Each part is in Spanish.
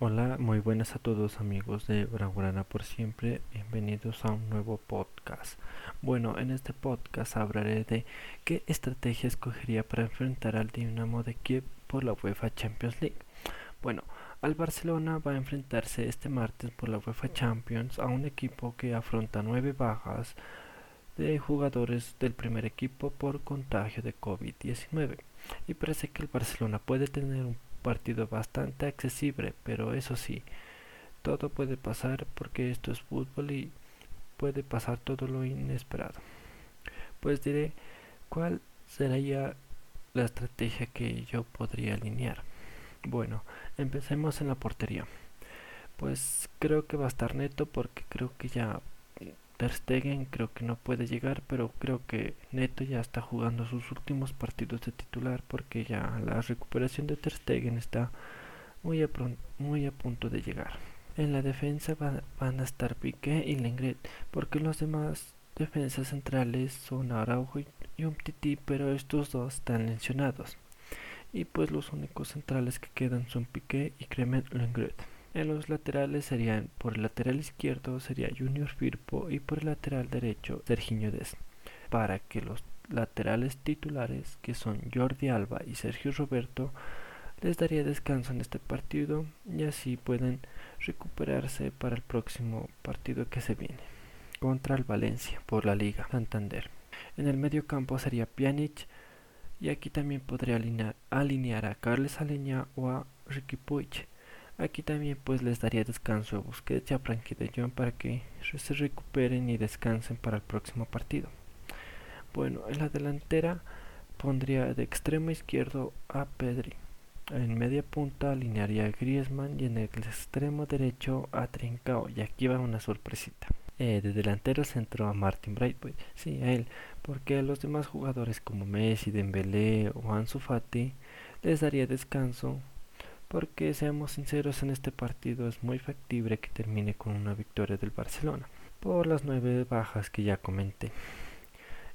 Hola, muy buenas a todos amigos de Bravurana por siempre, bienvenidos a un nuevo podcast. Bueno, en este podcast hablaré de qué estrategia escogería para enfrentar al Dinamo de Kiev por la UEFA Champions League. Bueno, al Barcelona va a enfrentarse este martes por la UEFA Champions a un equipo que afronta nueve bajas de jugadores del primer equipo por contagio de COVID-19 y parece que el Barcelona puede tener un partido bastante accesible, pero eso sí, todo puede pasar porque esto es fútbol y puede pasar todo lo inesperado. Pues diré cuál sería la estrategia que yo podría alinear. Bueno, empecemos en la portería. Pues creo que va a estar neto porque creo que ya Ter Stegen creo que no puede llegar, pero creo que Neto ya está jugando sus últimos partidos de titular porque ya la recuperación de Ter Stegen está muy a, punto de llegar. En la defensa van a estar Piqué y Lenglet, porque los demás defensas centrales son Araujo y Umtiti, pero estos dos están lesionados. Y pues los únicos centrales que quedan son Piqué y Clement Lenglet. En los laterales serían, por el lateral izquierdo sería Junior Firpo y por el lateral derecho Serginho Des. Para que los laterales titulares, que son Jordi Alba y Sergio Roberto, les daría descanso en este partido y así pueden recuperarse para el próximo partido que se viene contra el Valencia por la Liga Santander. En el medio campo sería Pjanic y aquí también podría alinear, alinear a Carles Aleña o a Ricky Puig. Aquí también pues les daría descanso a Busquets y a Frankie de Jong para que se recuperen y descansen para el próximo partido. Bueno, en la delantera pondría de extremo izquierdo a Pedri. En media punta alinearía a Griezmann y en el extremo derecho a Trincao. Y aquí va una sorpresita. Eh, de delantero centro a Martin Braithwaite. Sí, a él. Porque a los demás jugadores como Messi, Dembélé o Ansu les daría descanso porque seamos sinceros en este partido es muy factible que termine con una victoria del Barcelona por las nueve bajas que ya comenté.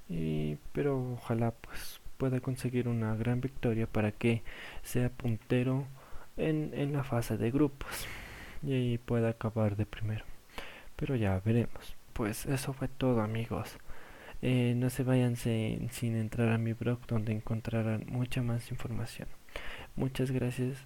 Y, pero ojalá pues pueda conseguir una gran victoria para que sea puntero en, en la fase de grupos y pueda acabar de primero. Pero ya veremos. Pues eso fue todo amigos. Eh, no se vayan sin, sin entrar a mi blog donde encontrarán mucha más información. Muchas gracias